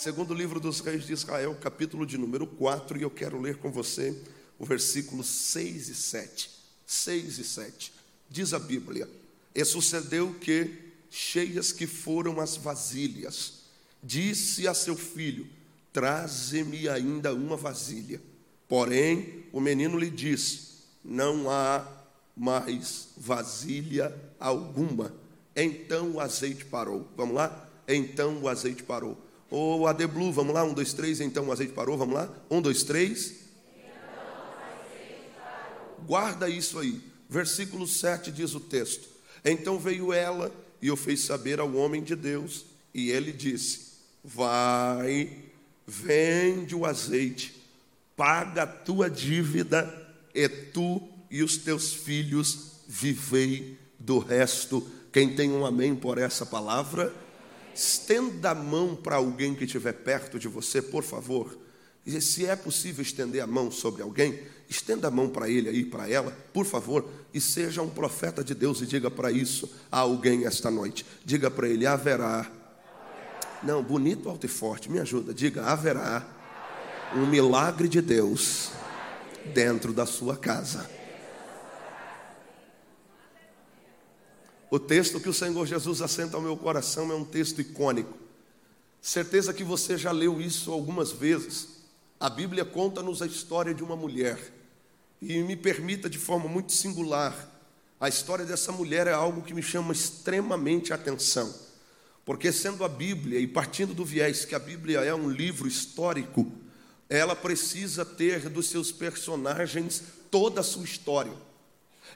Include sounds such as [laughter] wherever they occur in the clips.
Segundo livro dos reis de Israel, capítulo de número 4, e eu quero ler com você o versículo 6 e 7. 6 e 7. Diz a Bíblia: E sucedeu que, cheias que foram as vasilhas, disse a seu filho: Traze-me ainda uma vasilha. Porém, o menino lhe disse: Não há mais vasilha alguma. Então o azeite parou. Vamos lá? Então o azeite parou. Ou a Blue, vamos lá? Um, dois, três. Então o azeite parou. Vamos lá? Um, dois, três. Guarda isso aí. Versículo 7 diz o texto: Então veio ela e o fez saber ao homem de Deus, e ele disse: Vai, vende o azeite, paga a tua dívida, e tu e os teus filhos vivei do resto. Quem tem um amém por essa palavra? Estenda a mão para alguém que estiver perto de você, por favor. E se é possível estender a mão sobre alguém, estenda a mão para ele aí, para ela, por favor, e seja um profeta de Deus e diga para isso a alguém esta noite. Diga para ele: haverá. Não, bonito, alto e forte, me ajuda. Diga: haverá um milagre de Deus dentro da sua casa. O texto que o Senhor Jesus assenta ao meu coração é um texto icônico. Certeza que você já leu isso algumas vezes. A Bíblia conta-nos a história de uma mulher. E me permita de forma muito singular, a história dessa mulher é algo que me chama extremamente a atenção. Porque sendo a Bíblia e partindo do viés que a Bíblia é um livro histórico, ela precisa ter dos seus personagens toda a sua história.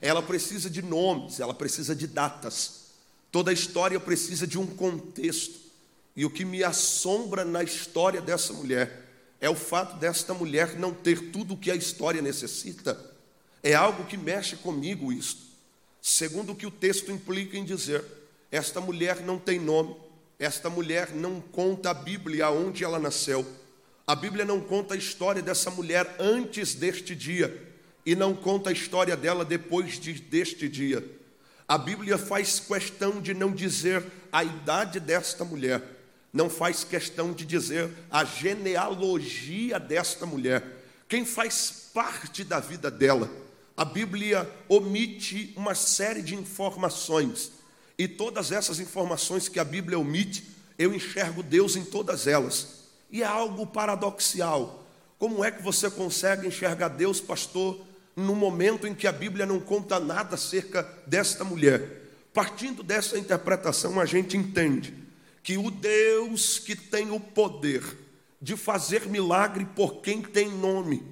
Ela precisa de nomes, ela precisa de datas. Toda a história precisa de um contexto. E o que me assombra na história dessa mulher é o fato desta mulher não ter tudo o que a história necessita. É algo que mexe comigo isto. Segundo o que o texto implica em dizer, esta mulher não tem nome, esta mulher não conta a Bíblia aonde ela nasceu. A Bíblia não conta a história dessa mulher antes deste dia e não conta a história dela depois de, deste dia. A Bíblia faz questão de não dizer a idade desta mulher, não faz questão de dizer a genealogia desta mulher, quem faz parte da vida dela. A Bíblia omite uma série de informações, e todas essas informações que a Bíblia omite, eu enxergo Deus em todas elas. E é algo paradoxal. Como é que você consegue enxergar Deus, pastor, no momento em que a Bíblia não conta nada acerca desta mulher. Partindo dessa interpretação, a gente entende que o Deus que tem o poder de fazer milagre por quem tem nome,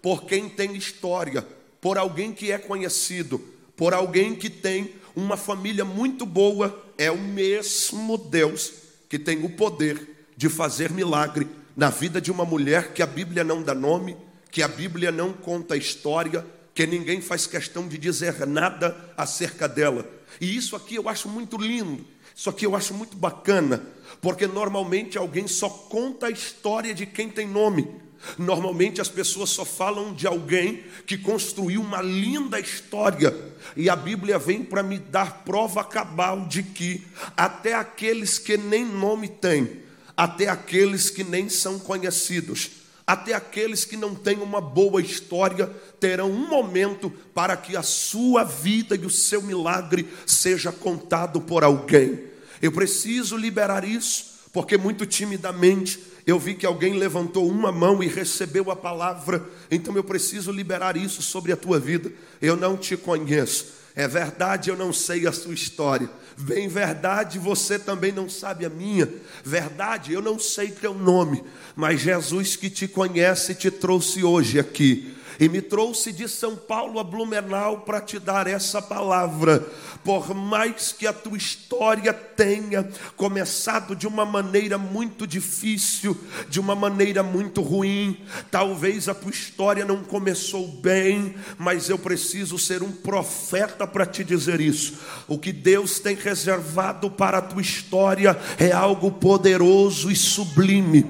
por quem tem história, por alguém que é conhecido, por alguém que tem uma família muito boa, é o mesmo Deus que tem o poder de fazer milagre na vida de uma mulher que a Bíblia não dá nome, que a Bíblia não conta a história, que ninguém faz questão de dizer nada acerca dela. E isso aqui eu acho muito lindo, isso aqui eu acho muito bacana, porque normalmente alguém só conta a história de quem tem nome. Normalmente as pessoas só falam de alguém que construiu uma linda história, e a Bíblia vem para me dar prova cabal de que até aqueles que nem nome têm, até aqueles que nem são conhecidos, até aqueles que não têm uma boa história terão um momento para que a sua vida e o seu milagre seja contado por alguém. Eu preciso liberar isso, porque muito timidamente eu vi que alguém levantou uma mão e recebeu a palavra, então eu preciso liberar isso sobre a tua vida. Eu não te conheço, é verdade, eu não sei a sua história. Bem, verdade, você também não sabe a minha. Verdade, eu não sei teu nome. Mas Jesus que te conhece te trouxe hoje aqui e me trouxe de São Paulo a Blumenau para te dar essa palavra. Por mais que a tua história tenha começado de uma maneira muito difícil, de uma maneira muito ruim, talvez a tua história não começou bem, mas eu preciso ser um profeta para te dizer isso. O que Deus tem reservado para a tua história é algo poderoso e sublime.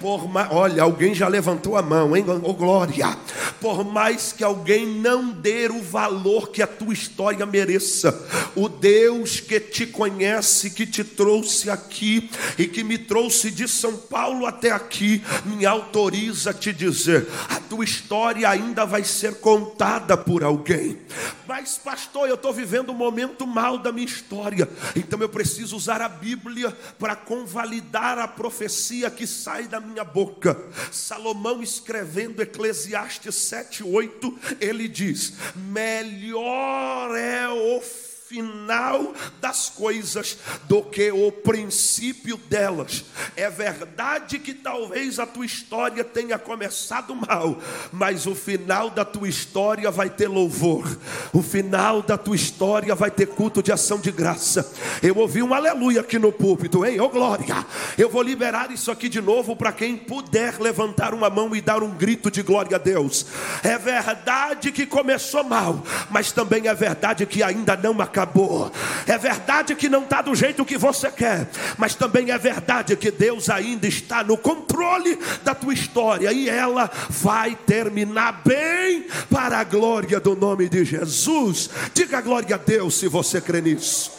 Por, olha, alguém já levantou a mão, hein? Oh, glória! Por por mais que alguém não dê o valor que a tua história mereça, o Deus que te conhece, que te trouxe aqui e que me trouxe de São Paulo até aqui, me autoriza a te dizer: a tua história ainda vai ser contada por alguém. Mas, pastor, eu estou vivendo um momento mal da minha história, então eu preciso usar a Bíblia para convalidar a profecia que sai da minha boca. Salomão escrevendo Eclesiastes 7, 8, ele diz: Melhor é o final das coisas do que o princípio delas. É verdade que talvez a tua história tenha começado mal, mas o final da tua história vai ter louvor. O final da tua história vai ter culto de ação de graça. Eu ouvi um aleluia aqui no púlpito, hein? Ô oh, glória! Eu vou liberar isso aqui de novo para quem puder levantar uma mão e dar um grito de glória a Deus. É verdade que começou mal, mas também é verdade que ainda não acabou acabou. É verdade que não está do jeito que você quer, mas também é verdade que Deus ainda está no controle da tua história e ela vai terminar bem para a glória do nome de Jesus. Diga glória a Deus se você crê nisso.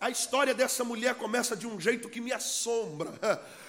A história dessa mulher começa de um jeito que me assombra.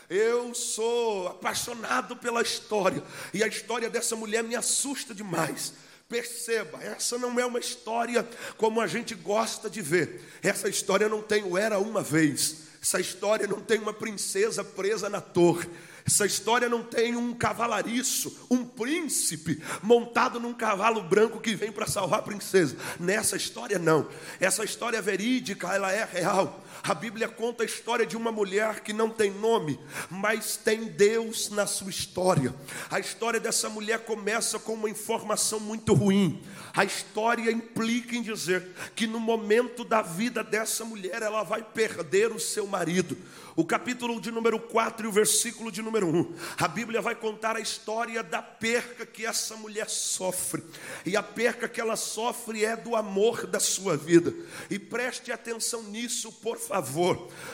Eu sou apaixonado pela história, e a história dessa mulher me assusta demais. Perceba, essa não é uma história como a gente gosta de ver. Essa história não tem o era uma vez. Essa história não tem uma princesa presa na torre. Essa história não tem um cavalariço, um príncipe montado num cavalo branco que vem para salvar a princesa. Nessa história não. Essa história é verídica, ela é real. A Bíblia conta a história de uma mulher que não tem nome, mas tem Deus na sua história. A história dessa mulher começa com uma informação muito ruim. A história implica em dizer que no momento da vida dessa mulher ela vai perder o seu marido. O capítulo de número 4 e o versículo de número 1. A Bíblia vai contar a história da perca que essa mulher sofre. E a perca que ela sofre é do amor da sua vida. E preste atenção nisso, por favor.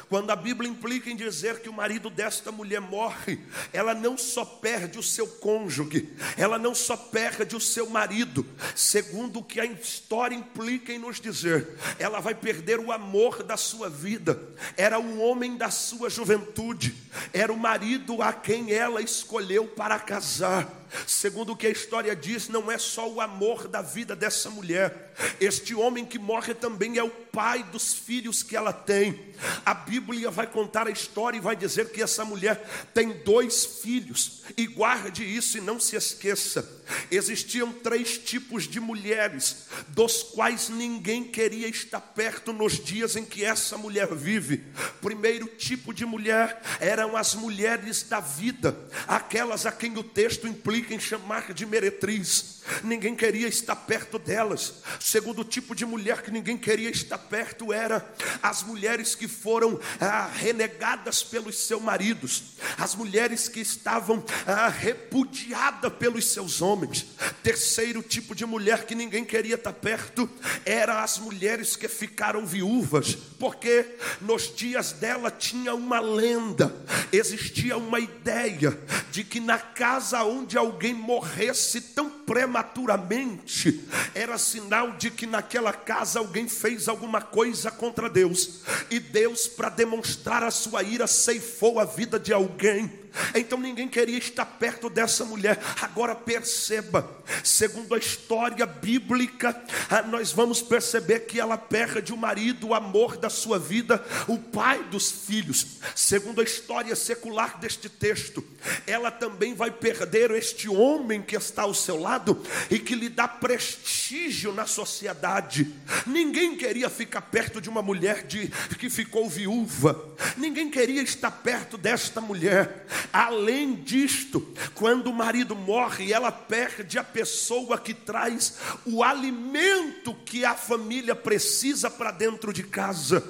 Quando a Bíblia implica em dizer que o marido desta mulher morre, ela não só perde o seu cônjuge, ela não só perde o seu marido, segundo o que a história implica em nos dizer, ela vai perder o amor da sua vida. Era um homem da sua juventude, era o marido a quem ela escolheu para casar. Segundo o que a história diz, não é só o amor da vida dessa mulher. Este homem que morre também é o pai dos filhos que ela tem. A Bíblia vai contar a história e vai dizer que essa mulher tem dois filhos. E guarde isso e não se esqueça. Existiam três tipos de mulheres, dos quais ninguém queria estar perto nos dias em que essa mulher vive. Primeiro tipo de mulher eram as mulheres da vida, aquelas a quem o texto implica em chamar de meretriz. Ninguém queria estar perto delas. Segundo tipo de mulher que ninguém queria estar perto era as mulheres que foram ah, renegadas pelos seus maridos, as mulheres que estavam ah, repudiadas pelos seus homens. Terceiro tipo de mulher que ninguém queria estar perto era as mulheres que ficaram viúvas, porque nos dias dela tinha uma lenda, existia uma ideia de que na casa onde alguém alguém morresse tão prematuramente, era sinal de que naquela casa alguém fez alguma coisa contra Deus, e Deus, para demonstrar a sua ira, ceifou a vida de alguém. Então ninguém queria estar perto dessa mulher. Agora perceba, segundo a história bíblica, ah, nós vamos perceber que ela perde o marido, o amor da sua vida, o pai dos filhos. Segundo a história secular deste texto, ela também vai perder este homem que está ao seu lado e que lhe dá prestígio na sociedade. Ninguém queria ficar perto de uma mulher de, que ficou viúva. Ninguém queria estar perto desta mulher. Além disto, quando o marido morre, ela perde a pessoa que traz o alimento que a família precisa para dentro de casa.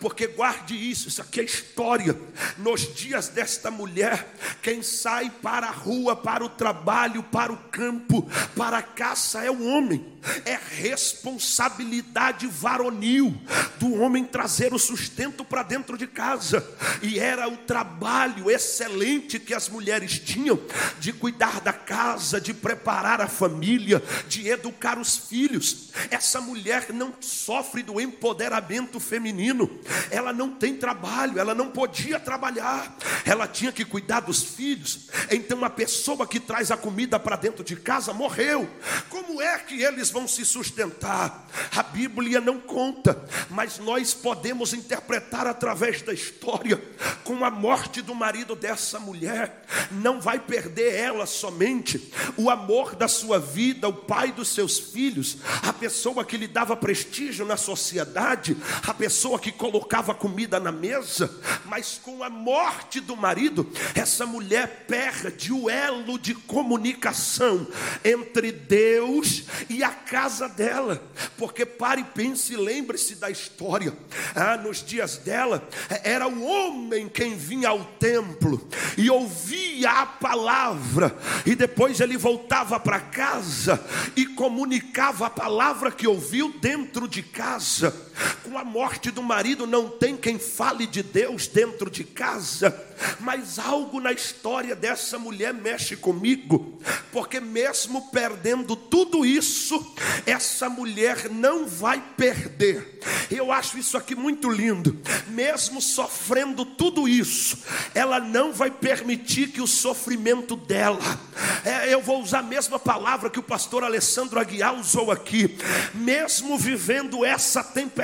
Porque guarde isso, isso aqui é história. Nos dias desta mulher, quem sai para a rua, para o trabalho, para o campo, para a caça é o homem. É responsabilidade varonil do homem trazer o sustento para dentro de casa. E era o trabalho excelente que as mulheres tinham de cuidar da casa, de preparar a família, de educar os filhos. Essa mulher não sofre do empoderamento feminino, ela não tem trabalho, ela não podia trabalhar, ela tinha que cuidar dos filhos. Então a pessoa que traz a comida para dentro de casa morreu. Como é que eles vão se sustentar? A Bíblia não conta, mas nós podemos interpretar através da história com a morte do marido dessa mulher. Não vai perder ela somente. O amor da sua vida, o pai dos seus filhos, a pessoa que lhe dava prestígio na sociedade, a pessoa que colocava comida na mesa, mas com a morte do marido, essa mulher perde o elo de comunicação entre Deus e a casa dela, porque pare e pense, lembre-se da história. Ah, nos dias dela, era o homem quem vinha ao templo e ouvia a palavra, e depois ele voltava para casa e comunicava a palavra que ouviu dentro de casa. Com a morte do marido, não tem quem fale de Deus dentro de casa, mas algo na história dessa mulher mexe comigo, porque mesmo perdendo tudo isso, essa mulher não vai perder. Eu acho isso aqui muito lindo, mesmo sofrendo tudo isso, ela não vai permitir que o sofrimento dela, é, eu vou usar a mesma palavra que o pastor Alessandro Aguiar usou aqui, mesmo vivendo essa tempestade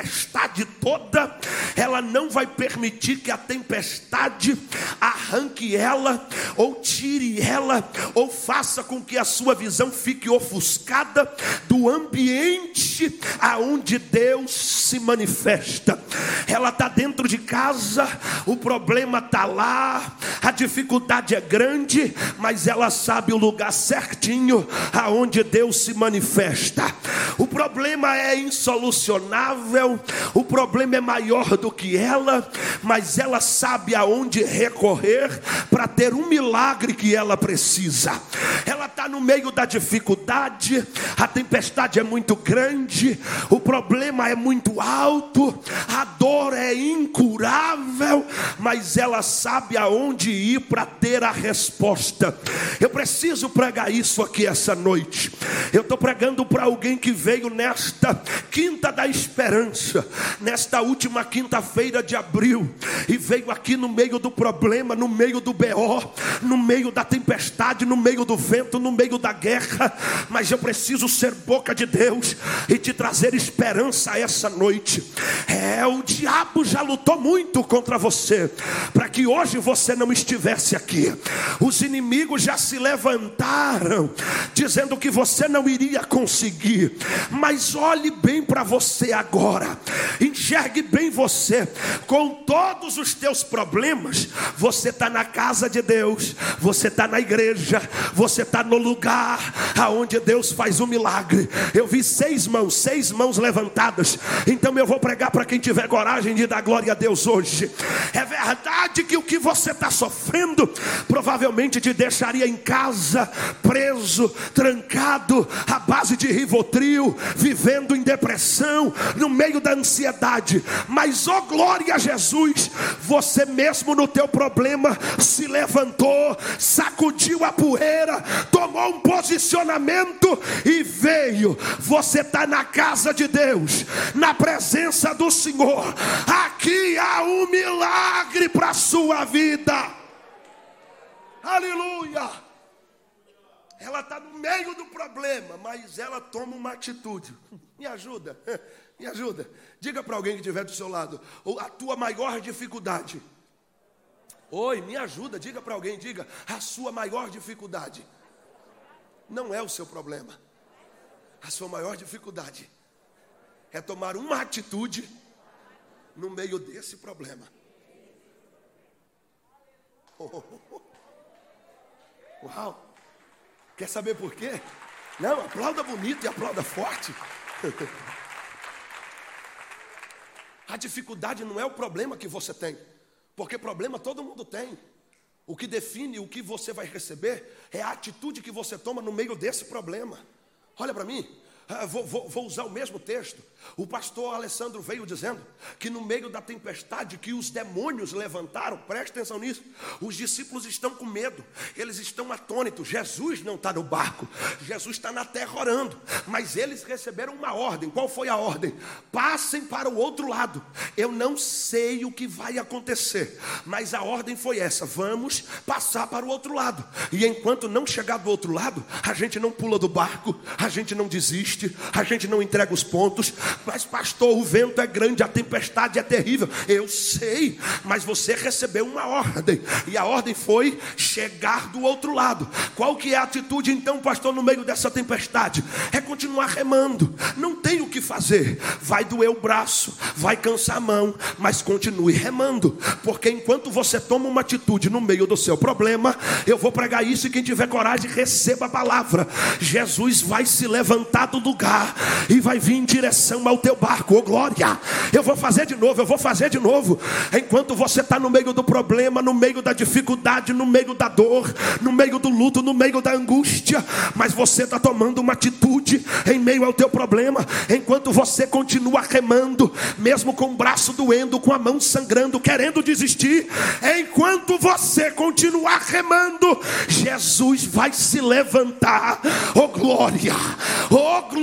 toda, ela não vai permitir que a tempestade arranque ela, ou tire ela, ou faça com que a sua visão fique ofuscada do ambiente aonde Deus se manifesta. Ela está dentro de casa, o problema está lá, a dificuldade é grande, mas ela sabe o lugar certinho aonde Deus se manifesta. O problema é insolucionável, o problema é maior do que ela, mas ela sabe aonde recorrer para ter um milagre que ela precisa. Ela está no meio da dificuldade, a tempestade é muito grande, o problema é muito alto, a dor é incurável, mas ela sabe aonde ir para ter a resposta. Eu preciso pregar isso aqui essa noite. Eu estou pregando para alguém que veio nesta quinta da esperança, nesta última quinta-feira de abril, e veio aqui no meio do problema, no meio do BO, no meio da tempestade, no meio do vento, no meio da guerra, mas eu preciso ser boca de Deus e te trazer esperança essa noite. É, o diabo já lutou muito contra você, para que hoje você não estivesse aqui. Os inimigos já se levantaram, dizendo que você não iria conseguir, mas olhe bem para você agora, enxergue bem você, com todos os teus problemas, você está na casa de Deus, você está na igreja, você está no lugar aonde Deus faz um milagre. Eu vi seis mãos, seis mãos levantadas. Então eu vou pregar para quem tiver coragem de dar glória a Deus hoje. É verdade que o que você está sofrendo provavelmente te deixaria em casa, preso, trancado, à base de rivotril, vivendo em depressão, no meio da ansiedade. Mas, ó oh, glória a Jesus, você mesmo no teu problema se levantou, sacudiu a poeira, tomou um posicionamento e veio. Você está na casa de Deus, na presença do Senhor. Aqui há um milagre para a sua vida. Aleluia! Ela está no meio do problema, mas ela toma uma atitude. [laughs] Me ajuda, [laughs] me ajuda. Diga para alguém que estiver do seu lado, a tua maior dificuldade. Oi, me ajuda, diga para alguém, diga, a sua maior dificuldade não é o seu problema. A sua maior dificuldade é tomar uma atitude no meio desse problema. [laughs] Uau! Quer saber por quê? Não, aplauda bonito e aplauda forte. [laughs] A dificuldade não é o problema que você tem, porque problema todo mundo tem. O que define o que você vai receber é a atitude que você toma no meio desse problema. Olha para mim, ah, vou, vou, vou, usar o mesmo texto. O pastor Alessandro veio dizendo que no meio da tempestade que os demônios levantaram, preste atenção nisso, os discípulos estão com medo, eles estão atônitos. Jesus não está no barco, Jesus está na terra orando, mas eles receberam uma ordem. Qual foi a ordem? Passem para o outro lado. Eu não sei o que vai acontecer, mas a ordem foi essa: vamos passar para o outro lado. E enquanto não chegar do outro lado, a gente não pula do barco, a gente não desiste, a gente não entrega os pontos. Mas, pastor, o vento é grande, a tempestade é terrível. Eu sei, mas você recebeu uma ordem, e a ordem foi chegar do outro lado. Qual que é a atitude então, pastor, no meio dessa tempestade? É continuar remando. Não tem o que fazer. Vai doer o braço, vai cansar a mão, mas continue remando, porque enquanto você toma uma atitude no meio do seu problema, eu vou pregar isso e quem tiver coragem receba a palavra. Jesus vai se levantar do lugar e vai vir em direção ao teu barco, oh glória. Eu vou fazer de novo, eu vou fazer de novo. Enquanto você está no meio do problema, no meio da dificuldade, no meio da dor, no meio do luto, no meio da angústia, mas você está tomando uma atitude em meio ao teu problema, enquanto você continua remando, mesmo com o braço doendo, com a mão sangrando, querendo desistir, enquanto você continuar remando, Jesus vai se levantar, oh glória, oh glória,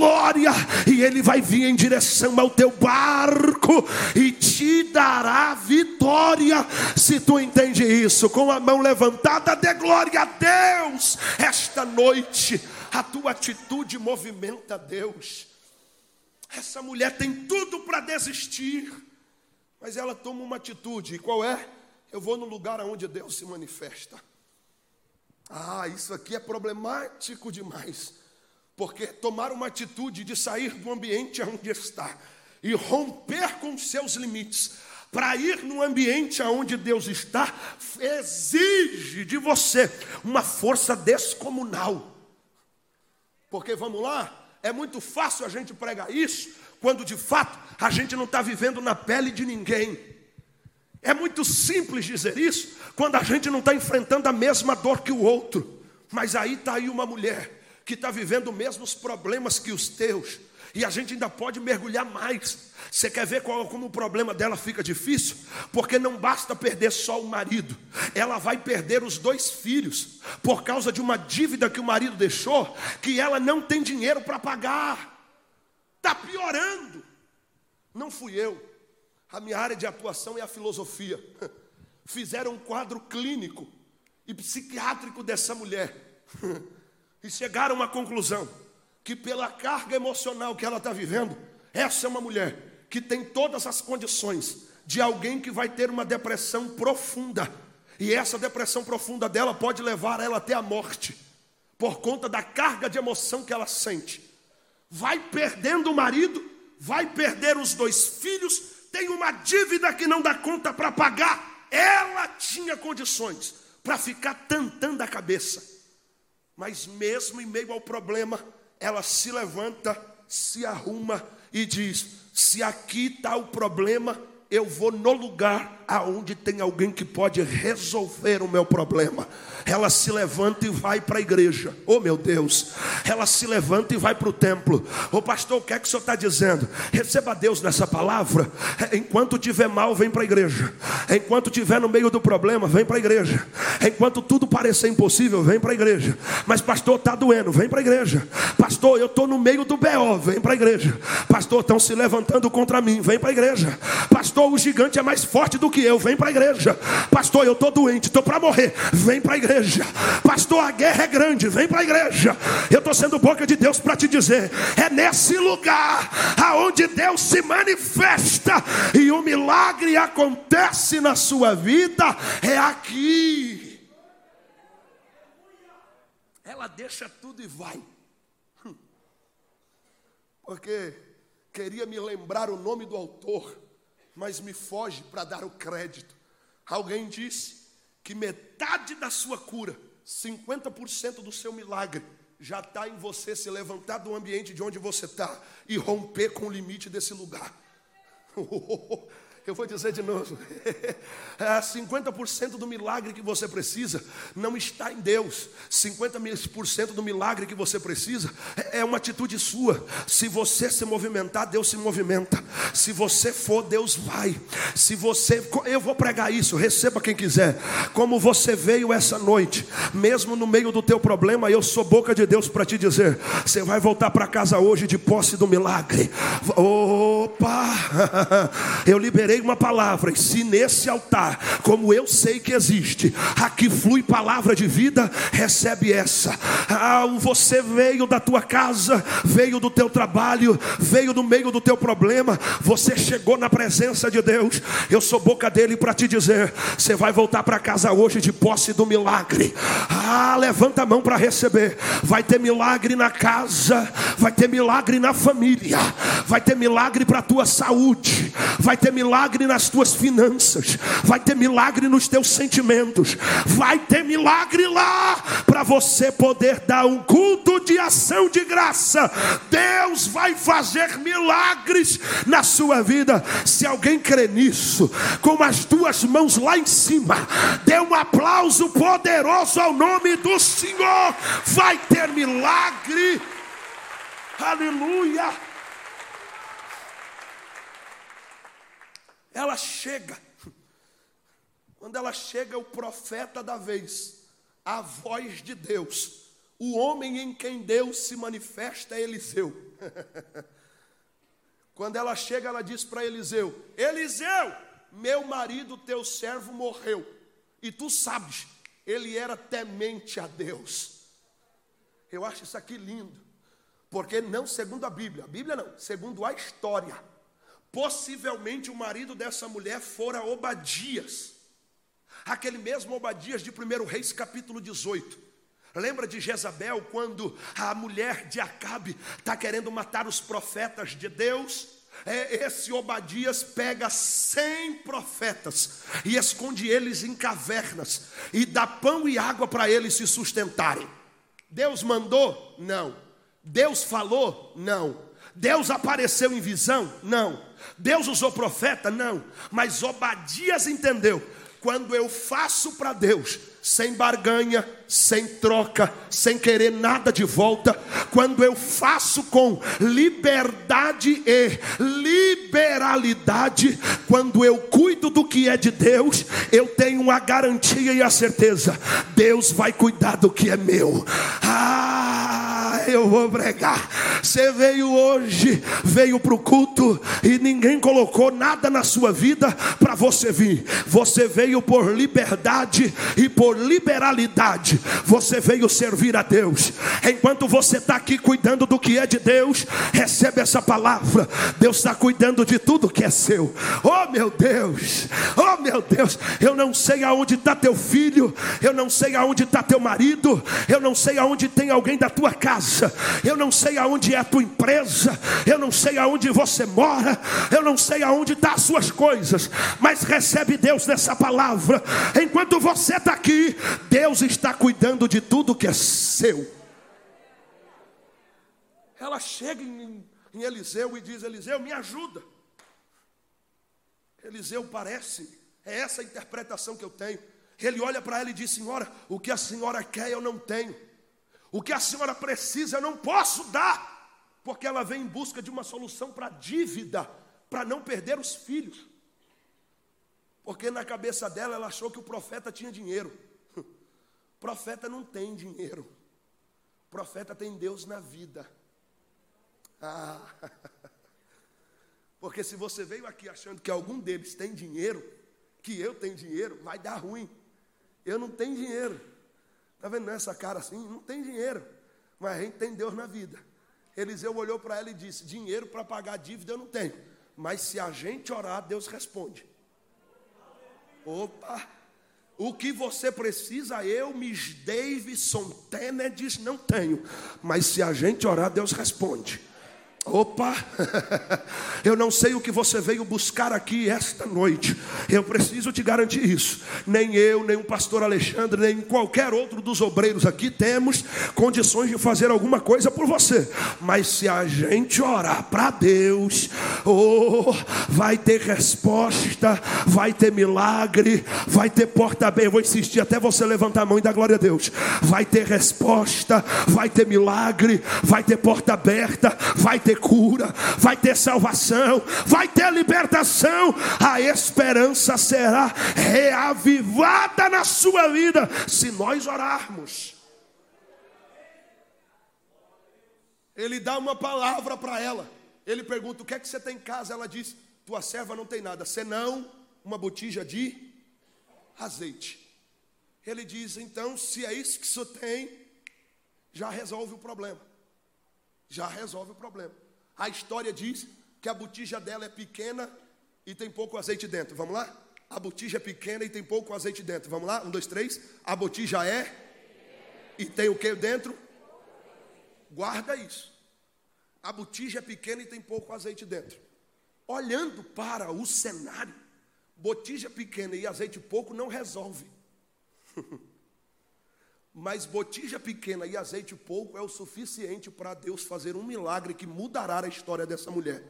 e ele vai vir em direção ao teu barco e te dará vitória. Se tu entende isso, com a mão levantada, dê glória a Deus. Esta noite, a tua atitude movimenta Deus. Essa mulher tem tudo para desistir, mas ela toma uma atitude, e qual é? Eu vou no lugar onde Deus se manifesta. Ah, isso aqui é problemático demais. Porque tomar uma atitude de sair do ambiente onde está e romper com seus limites para ir no ambiente onde Deus está exige de você uma força descomunal. Porque vamos lá, é muito fácil a gente pregar isso quando de fato a gente não está vivendo na pele de ninguém. É muito simples dizer isso quando a gente não está enfrentando a mesma dor que o outro. Mas aí está aí uma mulher que está vivendo os mesmos problemas que os teus, e a gente ainda pode mergulhar mais. Você quer ver qual, como o problema dela fica difícil? Porque não basta perder só o marido, ela vai perder os dois filhos, por causa de uma dívida que o marido deixou, que ela não tem dinheiro para pagar. Está piorando. Não fui eu. A minha área de atuação é a filosofia. [laughs] Fizeram um quadro clínico e psiquiátrico dessa mulher. [laughs] e chegaram à conclusão que, pela carga emocional que ela está vivendo, essa é uma mulher que tem todas as condições de alguém que vai ter uma depressão profunda. E essa depressão profunda dela pode levar ela até a morte, por conta da carga de emoção que ela sente. Vai perdendo o marido, vai perder os dois filhos, tem uma dívida que não dá conta para pagar. Ela tinha condições para ficar tantando a cabeça mas mesmo em meio ao problema, ela se levanta, se arruma e diz: se aqui está o problema, eu vou no lugar aonde tem alguém que pode resolver o meu problema. Ela se levanta e vai para a igreja. Oh meu Deus, ela se levanta e vai para o templo. Ô oh, pastor, o que é que o senhor está dizendo? Receba Deus nessa palavra. Enquanto tiver mal, vem para a igreja. Enquanto tiver no meio do problema, vem para a igreja. Enquanto tudo parecer impossível, vem para a igreja. Mas pastor, está doendo, vem para a igreja. Pastor, eu estou no meio do BO, vem para a igreja. Pastor, estão se levantando contra mim, vem para a igreja. Pastor, o gigante é mais forte do que que eu, vem para a igreja. Pastor, eu estou doente, estou para morrer, vem para a igreja. Pastor, a guerra é grande, vem para a igreja. Eu estou sendo boca de Deus para te dizer: é nesse lugar aonde Deus se manifesta e o milagre acontece na sua vida, é aqui. Ela deixa tudo e vai. Porque queria me lembrar o nome do autor mas me foge para dar o crédito. Alguém disse que metade da sua cura, 50% do seu milagre, já está em você se levantar do ambiente de onde você está e romper com o limite desse lugar. [laughs] Eu vou dizer de novo: 50% [laughs] é, do milagre que você precisa não está em Deus, 50% do milagre que você precisa é uma atitude sua. Se você se movimentar, Deus se movimenta. Se você for, Deus vai. Se você, eu vou pregar isso, receba quem quiser. Como você veio essa noite, mesmo no meio do teu problema, eu sou boca de Deus para te dizer: você vai voltar para casa hoje de posse do milagre. Opa! [laughs] Eu liberei uma palavra, e se nesse altar, como eu sei que existe, aqui flui palavra de vida, recebe essa. Ah, você veio da tua casa, veio do teu trabalho, veio do meio do teu problema, você chegou na presença de Deus. Eu sou boca dele para te dizer: você vai voltar para casa hoje de posse do milagre. Ah, levanta a mão para receber. Vai ter milagre na casa, vai ter milagre na família, vai ter milagre para a tua saúde, vai ter milagre nas tuas finanças, vai ter milagre nos teus sentimentos, vai ter milagre lá para você poder dar um culto de ação de graça. Deus vai fazer milagres na sua vida. Se alguém crê nisso, com as duas mãos lá em cima, dê um aplauso poderoso ao nome do Senhor. Vai ter milagre. Aleluia. Ela chega. Quando ela chega, o profeta da vez, a voz de Deus, o homem em quem Deus se manifesta é Eliseu. [laughs] Quando ela chega, ela diz para Eliseu: Eliseu, meu marido, teu servo, morreu. E tu sabes, ele era temente a Deus. Eu acho isso aqui lindo, porque não segundo a Bíblia, a Bíblia não, segundo a história. Possivelmente o marido dessa mulher fora Obadias, aquele mesmo Obadias de 1 Reis capítulo 18. Lembra de Jezabel quando a mulher de Acabe está querendo matar os profetas de Deus? É, esse Obadias pega cem profetas e esconde eles em cavernas e dá pão e água para eles se sustentarem. Deus mandou? Não. Deus falou? Não. Deus apareceu em visão? Não. Deus usou profeta? Não. Mas Obadias entendeu: quando eu faço para Deus, sem barganha, sem troca, sem querer nada de volta, quando eu faço com liberdade e liberalidade, quando eu cuido do que é de Deus, eu tenho a garantia e a certeza: Deus vai cuidar do que é meu. Ah! Eu vou pregar. Você veio hoje, veio para o culto e ninguém colocou nada na sua vida para você vir. Você veio por liberdade e por liberalidade. Você veio servir a Deus. Enquanto você está aqui cuidando do que é de Deus, recebe essa palavra. Deus está cuidando de tudo que é seu. Oh meu Deus, oh meu Deus, eu não sei aonde está teu filho, eu não sei aonde está teu marido, eu não sei aonde tem alguém da tua casa casa, eu não sei aonde é a tua empresa, eu não sei aonde você mora, eu não sei aonde estão tá as suas coisas, mas recebe Deus nessa palavra. Enquanto você está aqui, Deus está cuidando de tudo que é seu. Ela chega em, em Eliseu e diz: Eliseu, me ajuda. Eliseu parece, é essa a interpretação que eu tenho. Ele olha para ela e diz: Senhora, o que a senhora quer eu não tenho. O que a senhora precisa eu não posso dar, porque ela vem em busca de uma solução para a dívida, para não perder os filhos. Porque na cabeça dela ela achou que o profeta tinha dinheiro. O [laughs] profeta não tem dinheiro. O profeta tem Deus na vida. Ah. [laughs] Porque se você veio aqui achando que algum deles tem dinheiro, que eu tenho dinheiro, vai dar ruim. Eu não tenho dinheiro. Está vendo nessa cara assim? Não tem dinheiro, mas a gente tem Deus na vida. Eliseu olhou para ela e disse: Dinheiro para pagar a dívida eu não tenho, mas se a gente orar, Deus responde. Opa! O que você precisa, eu, Miss Davison Tenedis, não tenho. Mas se a gente orar, Deus responde. Opa, [laughs] eu não sei o que você veio buscar aqui esta noite. Eu preciso te garantir isso. Nem eu, nem o pastor Alexandre, nem qualquer outro dos obreiros aqui temos condições de fazer alguma coisa por você. Mas se a gente orar para Deus, oh, vai ter resposta, vai ter milagre, vai ter porta aberta. Eu vou insistir até você levantar a mão e dar glória a Deus. Vai ter resposta, vai ter milagre, vai ter porta aberta, vai ter cura, vai ter salvação, vai ter libertação. A esperança será reavivada na sua vida se nós orarmos. Ele dá uma palavra para ela. Ele pergunta: O que é que você tem em casa? Ela diz: Tua serva não tem nada, senão uma botija de azeite. Ele diz: Então, se é isso que você tem, já resolve o problema. Já resolve o problema. A história diz que a botija dela é pequena e tem pouco azeite dentro. Vamos lá? A botija é pequena e tem pouco azeite dentro. Vamos lá? Um, dois, três. A botija é e tem o que dentro? Guarda isso. A botija é pequena e tem pouco azeite dentro. Olhando para o cenário, botija pequena e azeite pouco não resolve. [laughs] Mas botija pequena e azeite pouco é o suficiente para Deus fazer um milagre que mudará a história dessa mulher.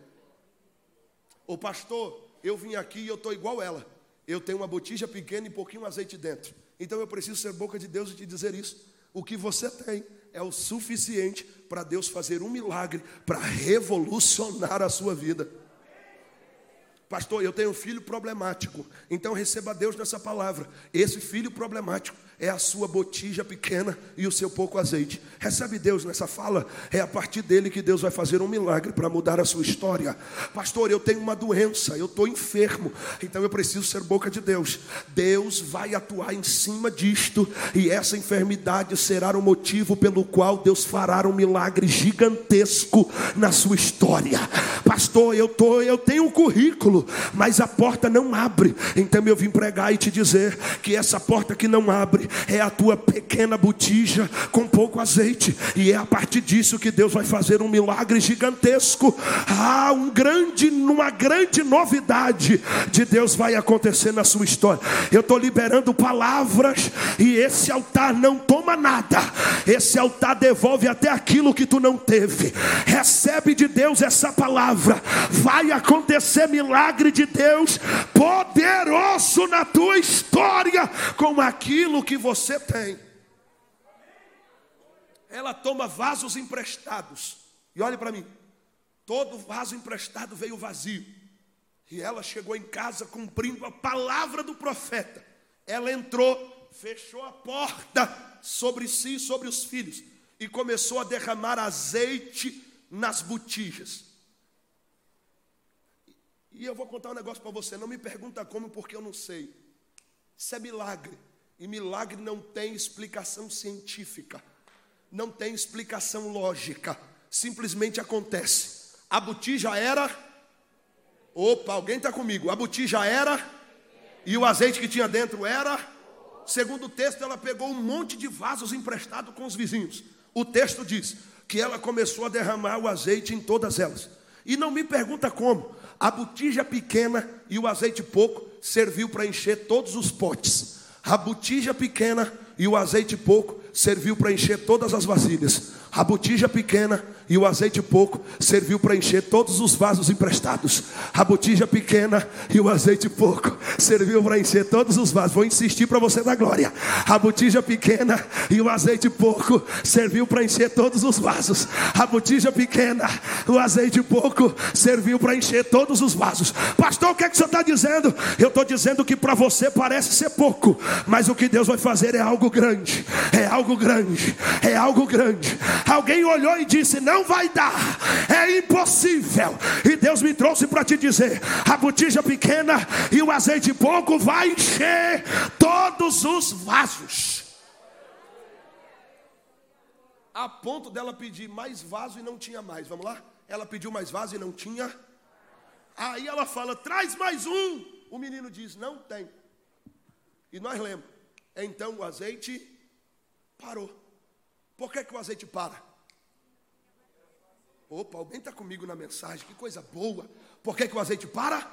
O pastor, eu vim aqui e eu estou igual ela. Eu tenho uma botija pequena e pouquinho azeite dentro. Então eu preciso ser boca de Deus e te dizer isso. O que você tem é o suficiente para Deus fazer um milagre para revolucionar a sua vida. Pastor, eu tenho um filho problemático. Então receba Deus nessa palavra. Esse filho problemático é a sua botija pequena e o seu pouco azeite. Recebe Deus nessa fala, é a partir dele que Deus vai fazer um milagre para mudar a sua história. Pastor, eu tenho uma doença, eu estou enfermo, então eu preciso ser boca de Deus. Deus vai atuar em cima disto, e essa enfermidade será o motivo pelo qual Deus fará um milagre gigantesco na sua história. Pastor, eu, tô, eu tenho um currículo, mas a porta não abre, então eu vim pregar e te dizer que essa porta que não abre é a tua pequena botija com pouco azeite, e é a partir disso que Deus vai fazer um milagre gigantesco. Ah, um grande, uma grande novidade de Deus vai acontecer na sua história. Eu estou liberando palavras, e esse altar não toma nada, esse altar devolve até aquilo que tu não teve. Recebe de Deus essa palavra, vai acontecer milagre de Deus poderoso na tua história com aquilo que você tem. Ela toma vasos emprestados. E olhe para mim. Todo vaso emprestado veio vazio. E ela chegou em casa cumprindo a palavra do profeta. Ela entrou, fechou a porta sobre si e sobre os filhos e começou a derramar azeite nas botijas. E eu vou contar um negócio para você. Não me pergunta como, porque eu não sei. Isso é milagre. E milagre não tem explicação científica, não tem explicação lógica, simplesmente acontece. A botija era. Opa, alguém está comigo. A botija era. E o azeite que tinha dentro era. Segundo o texto, ela pegou um monte de vasos emprestados com os vizinhos. O texto diz que ela começou a derramar o azeite em todas elas. E não me pergunta como. A botija pequena e o azeite pouco serviu para encher todos os potes a botija pequena e o azeite pouco serviu para encher todas as vasilhas. A botija pequena e o azeite pouco serviu para encher todos os vasos emprestados. A botija pequena e o azeite pouco serviu para encher todos os vasos. Vou insistir para você dar glória. A botija pequena e o azeite pouco serviu para encher todos os vasos. A botija pequena, o azeite pouco serviu para encher todos os vasos. Pastor, o que é que você está dizendo? Eu estou dizendo que para você parece ser pouco, mas o que Deus vai fazer é algo grande. É algo grande. É algo grande. Alguém olhou e disse: Não vai dar, é impossível. E Deus me trouxe para te dizer: a botija pequena e o azeite pouco vai encher todos os vasos. A ponto dela pedir mais vaso e não tinha mais. Vamos lá? Ela pediu mais vaso e não tinha. Aí ela fala: traz mais um. O menino diz: não tem. E nós lemos. Então o azeite parou. Por que, que o azeite para? Opa, alguém está comigo na mensagem, que coisa boa. Por que, que o azeite para?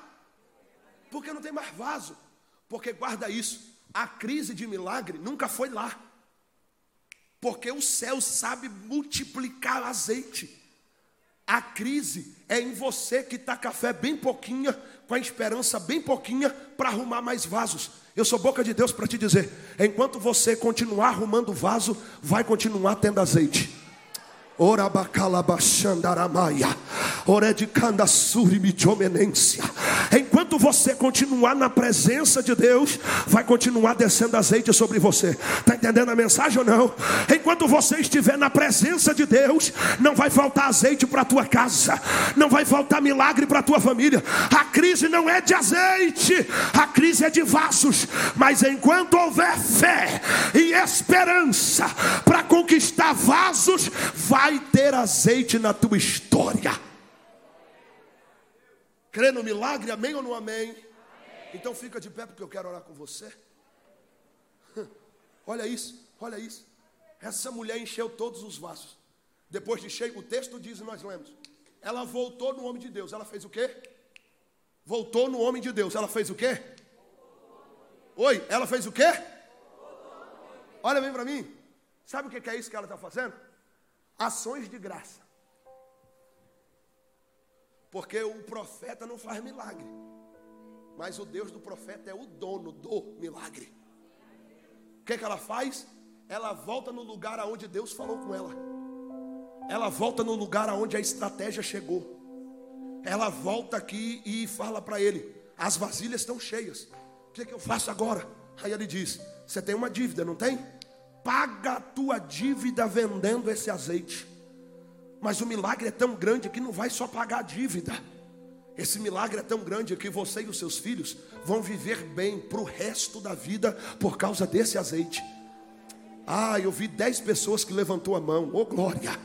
Porque não tem mais vaso. Porque guarda isso, a crise de milagre nunca foi lá. Porque o céu sabe multiplicar azeite. A crise é em você que está café bem pouquinha, com a esperança bem pouquinha, para arrumar mais vasos. Eu sou boca de Deus para te dizer: enquanto você continuar arrumando vaso, vai continuar tendo azeite. Ora bacalabachandaramaya. Oredicanda surimijomenência. Enquanto você continuar na presença de Deus, vai continuar descendo azeite sobre você. Está entendendo a mensagem ou não? Enquanto você estiver na presença de Deus, não vai faltar azeite para a tua casa, não vai faltar milagre para a tua família. A crise não é de azeite, a crise é de vasos. Mas enquanto houver fé e esperança para conquistar vasos, vai ter azeite na tua história. Crê no milagre, amém ou não amém? amém? Então fica de pé porque eu quero orar com você. [laughs] Olha isso, olha isso. Essa mulher encheu todos os vasos. Depois de cheio, o texto diz e nós lemos. Ela voltou no homem de Deus. Ela fez o quê? Voltou no homem de Deus. Ela fez o quê? Oi, ela fez o quê? Olha bem para mim. Sabe o que é isso que ela está fazendo? Ações de graça. Porque o profeta não faz milagre. Mas o Deus do profeta é o dono do milagre. O que, é que ela faz? Ela volta no lugar aonde Deus falou com ela. Ela volta no lugar aonde a estratégia chegou. Ela volta aqui e fala para ele: as vasilhas estão cheias. O que, é que eu faço agora? Aí ele diz: Você tem uma dívida, não tem? Paga a tua dívida vendendo esse azeite. Mas o milagre é tão grande que não vai só pagar a dívida. Esse milagre é tão grande que você e os seus filhos vão viver bem para o resto da vida por causa desse azeite. Ah, eu vi dez pessoas que levantou a mão. Oh glória!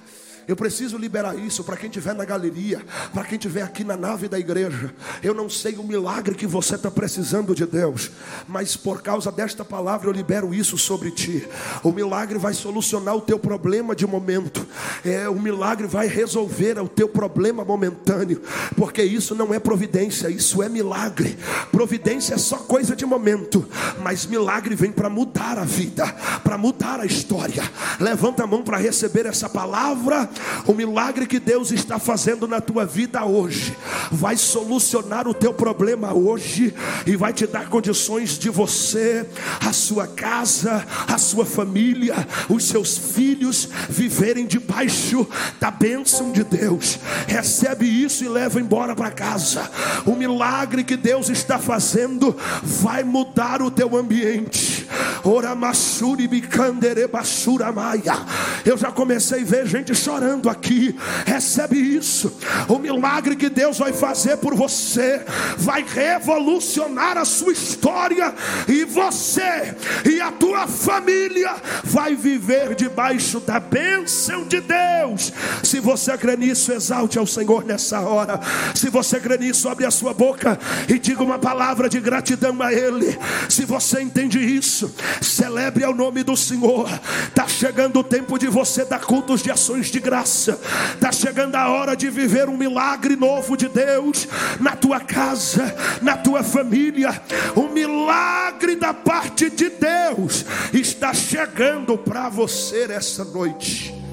Eu preciso liberar isso para quem estiver na galeria, para quem estiver aqui na nave da igreja. Eu não sei o milagre que você está precisando de Deus, mas por causa desta palavra eu libero isso sobre ti. O milagre vai solucionar o teu problema de momento. É, o milagre vai resolver o teu problema momentâneo, porque isso não é providência, isso é milagre. Providência é só coisa de momento, mas milagre vem para mudar a vida, para mudar a história. Levanta a mão para receber essa palavra o milagre que Deus está fazendo na tua vida hoje vai solucionar o teu problema hoje e vai te dar condições de você, a sua casa, a sua família, os seus filhos viverem debaixo da bênção de Deus. Recebe isso e leva embora para casa. O milagre que Deus está fazendo vai mudar o teu ambiente. Eu já comecei a ver gente chorando aqui. Recebe isso. O milagre que Deus vai fazer por você vai revolucionar a sua história e você e a tua família vai viver debaixo da bênção de Deus. Se você crê nisso, exalte ao Senhor nessa hora. Se você crê nisso, abre a sua boca e diga uma palavra de gratidão a Ele. Se você entende isso, Celebre ao nome do Senhor. Está chegando o tempo de você dar cultos de ações de graça. Está chegando a hora de viver um milagre novo de Deus na tua casa, na tua família. O milagre da parte de Deus está chegando para você essa noite.